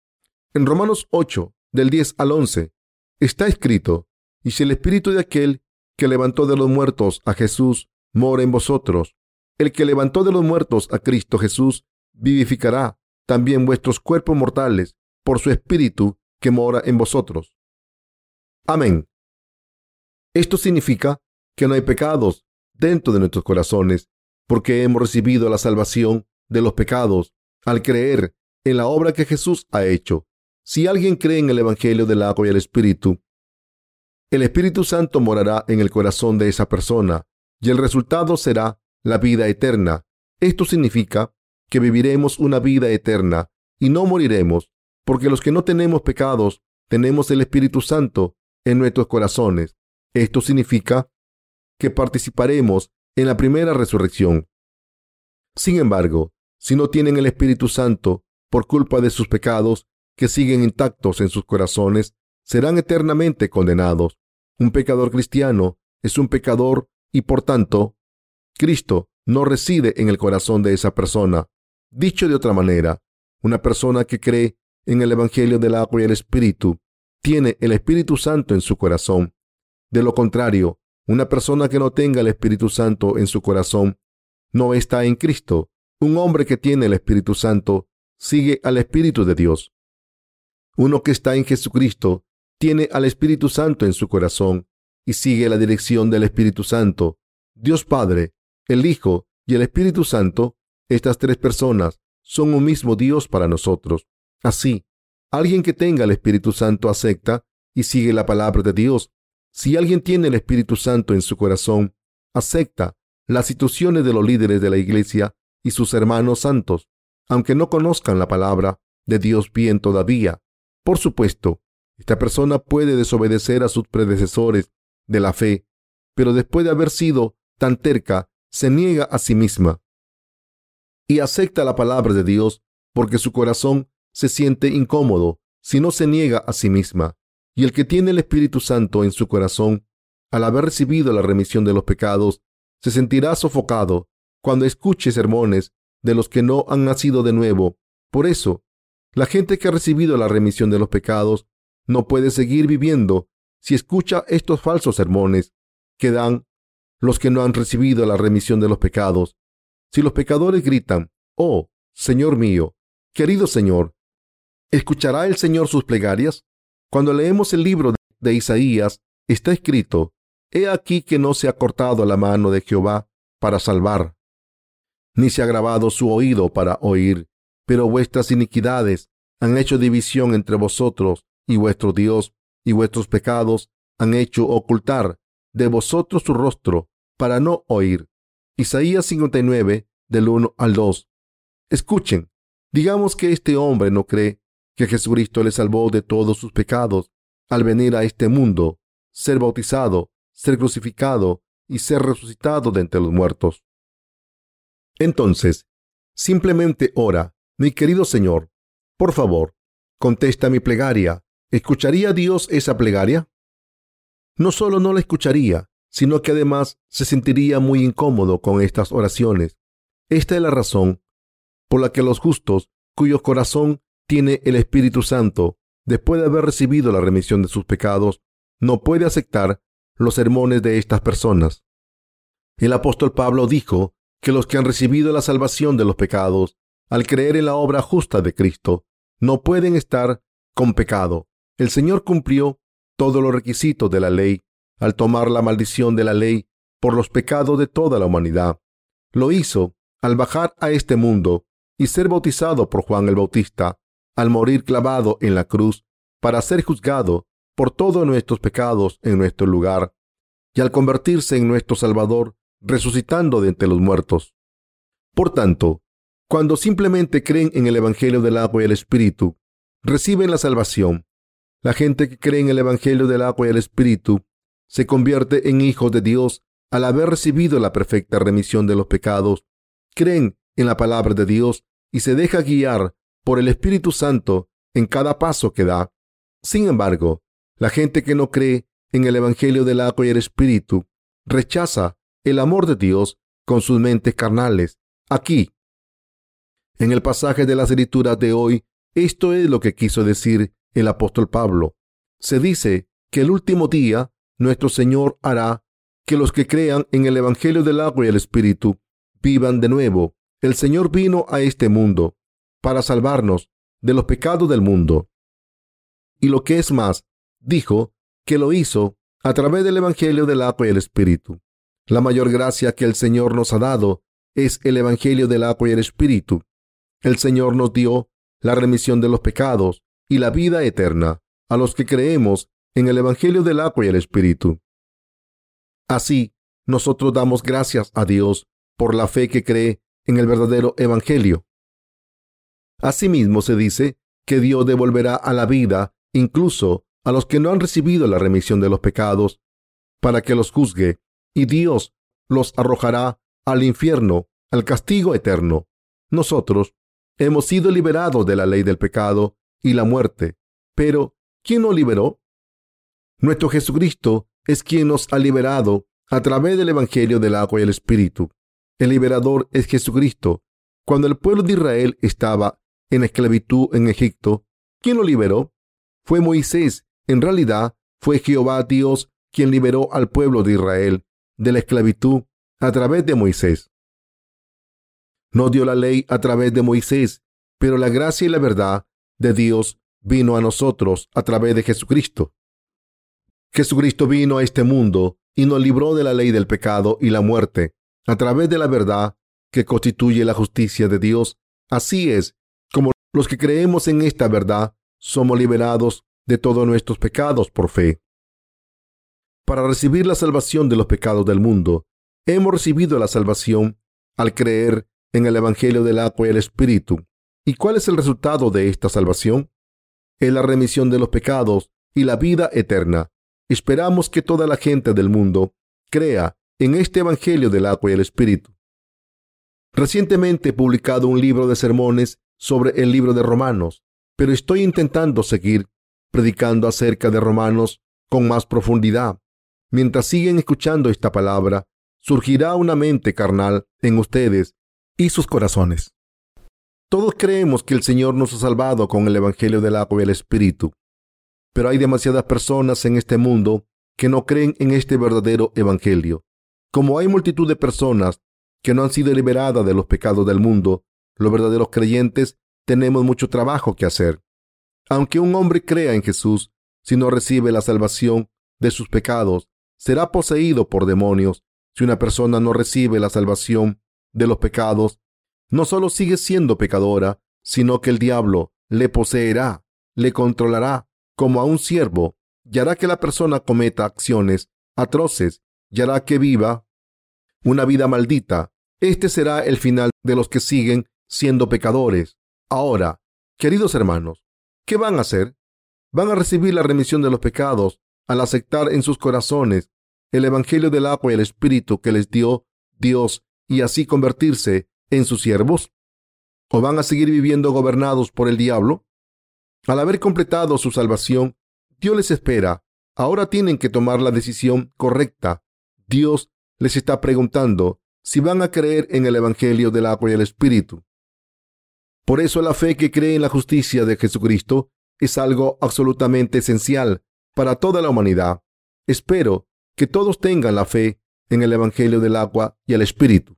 En Romanos 8, del 10 al 11, está escrito, y si el Espíritu de aquel que levantó de los muertos a Jesús mora en vosotros, el que levantó de los muertos a Cristo Jesús vivificará también vuestros cuerpos mortales por su Espíritu que mora en vosotros. Amén. Esto significa que no hay pecados dentro de nuestros corazones, porque hemos recibido la salvación de los pecados al creer en la obra que Jesús ha hecho. Si alguien cree en el Evangelio del agua y el Espíritu, el Espíritu Santo morará en el corazón de esa persona y el resultado será la vida eterna. Esto significa que viviremos una vida eterna y no moriremos, porque los que no tenemos pecados tenemos el Espíritu Santo en nuestros corazones. Esto significa que participaremos en la primera resurrección. Sin embargo, si no tienen el Espíritu Santo por culpa de sus pecados que siguen intactos en sus corazones, serán eternamente condenados. Un pecador cristiano es un pecador y por tanto, Cristo no reside en el corazón de esa persona. Dicho de otra manera, una persona que cree en el Evangelio del agua y el Espíritu tiene el Espíritu Santo en su corazón. De lo contrario, una persona que no tenga el Espíritu Santo en su corazón no está en Cristo. Un hombre que tiene el Espíritu Santo sigue al Espíritu de Dios. Uno que está en Jesucristo tiene al Espíritu Santo en su corazón y sigue la dirección del Espíritu Santo. Dios Padre, el Hijo y el Espíritu Santo, estas tres personas son un mismo Dios para nosotros. Así, alguien que tenga el Espíritu Santo acepta y sigue la palabra de Dios. Si alguien tiene el Espíritu Santo en su corazón, acepta las instituciones de los líderes de la iglesia y sus hermanos santos, aunque no conozcan la palabra de Dios bien todavía. Por supuesto, esta persona puede desobedecer a sus predecesores de la fe, pero después de haber sido tan terca, se niega a sí misma y acepta la palabra de Dios porque su corazón se siente incómodo si no se niega a sí misma. Y el que tiene el Espíritu Santo en su corazón, al haber recibido la remisión de los pecados, se sentirá sofocado cuando escuche sermones de los que no han nacido de nuevo. Por eso, la gente que ha recibido la remisión de los pecados no puede seguir viviendo si escucha estos falsos sermones que dan los que no han recibido la remisión de los pecados. Si los pecadores gritan, Oh, Señor mío, querido Señor, ¿escuchará el Señor sus plegarias? Cuando leemos el libro de Isaías, está escrito, He aquí que no se ha cortado la mano de Jehová para salvar, ni se ha grabado su oído para oír, pero vuestras iniquidades han hecho división entre vosotros y vuestro Dios, y vuestros pecados han hecho ocultar de vosotros su rostro para no oír. Isaías 59, del 1 al 2. Escuchen, digamos que este hombre no cree que Jesucristo le salvó de todos sus pecados al venir a este mundo, ser bautizado, ser crucificado y ser resucitado de entre los muertos. Entonces, simplemente ora, mi querido Señor, por favor, contesta mi plegaria. ¿Escucharía Dios esa plegaria? No solo no la escucharía, sino que además se sentiría muy incómodo con estas oraciones. Esta es la razón por la que los justos, cuyo corazón tiene el Espíritu Santo, después de haber recibido la remisión de sus pecados, no puede aceptar los sermones de estas personas. El apóstol Pablo dijo que los que han recibido la salvación de los pecados al creer en la obra justa de Cristo, no pueden estar con pecado. El Señor cumplió todos los requisitos de la ley al tomar la maldición de la ley por los pecados de toda la humanidad. Lo hizo al bajar a este mundo y ser bautizado por Juan el Bautista, al morir clavado en la cruz para ser juzgado por todos nuestros pecados en nuestro lugar, y al convertirse en nuestro Salvador, resucitando de entre los muertos. Por tanto, cuando simplemente creen en el Evangelio del agua y el Espíritu, reciben la salvación. La gente que cree en el Evangelio del agua y el Espíritu se convierte en hijos de Dios al haber recibido la perfecta remisión de los pecados. Creen en la palabra de Dios y se deja guiar por el Espíritu Santo en cada paso que da. Sin embargo, la gente que no cree en el Evangelio del agua y el Espíritu rechaza el amor de Dios con sus mentes carnales. Aquí, en el pasaje de las escrituras de hoy, esto es lo que quiso decir el apóstol Pablo. Se dice que el último día nuestro Señor hará que los que crean en el Evangelio del agua y el Espíritu vivan de nuevo. El Señor vino a este mundo para salvarnos de los pecados del mundo. Y lo que es más, dijo que lo hizo a través del Evangelio del agua y el Espíritu. La mayor gracia que el Señor nos ha dado es el Evangelio del agua y el Espíritu. El Señor nos dio la remisión de los pecados y la vida eterna a los que creemos en el Evangelio del agua y el Espíritu. Así, nosotros damos gracias a Dios por la fe que cree en el verdadero Evangelio. Asimismo se dice que Dios devolverá a la vida incluso a los que no han recibido la remisión de los pecados, para que los juzgue, y Dios los arrojará al infierno, al castigo eterno. Nosotros hemos sido liberados de la ley del pecado y la muerte, pero ¿quién nos liberó? Nuestro Jesucristo es quien nos ha liberado a través del Evangelio del agua y el Espíritu. El liberador es Jesucristo. Cuando el pueblo de Israel estaba en esclavitud en Egipto, ¿quién lo liberó? Fue Moisés. En realidad, fue Jehová Dios quien liberó al pueblo de Israel de la esclavitud a través de Moisés. No dio la ley a través de Moisés, pero la gracia y la verdad de Dios vino a nosotros a través de Jesucristo. Jesucristo vino a este mundo y nos libró de la ley del pecado y la muerte a través de la verdad que constituye la justicia de Dios. Así es como los que creemos en esta verdad somos liberados de todos nuestros pecados por fe. Para recibir la salvación de los pecados del mundo, hemos recibido la salvación al creer en el Evangelio del agua y el Espíritu. ¿Y cuál es el resultado de esta salvación? Es la remisión de los pecados y la vida eterna. Esperamos que toda la gente del mundo crea en este Evangelio del agua y el Espíritu. Recientemente he publicado un libro de sermones sobre el libro de Romanos, pero estoy intentando seguir predicando acerca de Romanos con más profundidad. Mientras siguen escuchando esta palabra, surgirá una mente carnal en ustedes y sus corazones. Todos creemos que el Señor nos ha salvado con el Evangelio del agua y el Espíritu, pero hay demasiadas personas en este mundo que no creen en este verdadero Evangelio. Como hay multitud de personas que no han sido liberadas de los pecados del mundo, los verdaderos creyentes tenemos mucho trabajo que hacer. Aunque un hombre crea en Jesús, si no recibe la salvación de sus pecados, será poseído por demonios. Si una persona no recibe la salvación de los pecados, no solo sigue siendo pecadora, sino que el diablo le poseerá, le controlará como a un siervo y hará que la persona cometa acciones atroces y hará que viva una vida maldita. Este será el final de los que siguen siendo pecadores. Ahora, queridos hermanos, ¿qué van a hacer? Van a recibir la remisión de los pecados al aceptar en sus corazones el Evangelio del agua y el Espíritu que les dio Dios y así convertirse en sus siervos? ¿O van a seguir viviendo gobernados por el diablo? Al haber completado su salvación, Dios les espera. Ahora tienen que tomar la decisión correcta. Dios les está preguntando si van a creer en el Evangelio del agua y el Espíritu. Por eso la fe que cree en la justicia de Jesucristo es algo absolutamente esencial para toda la humanidad. Espero que todos tengan la fe en el Evangelio del agua y el Espíritu.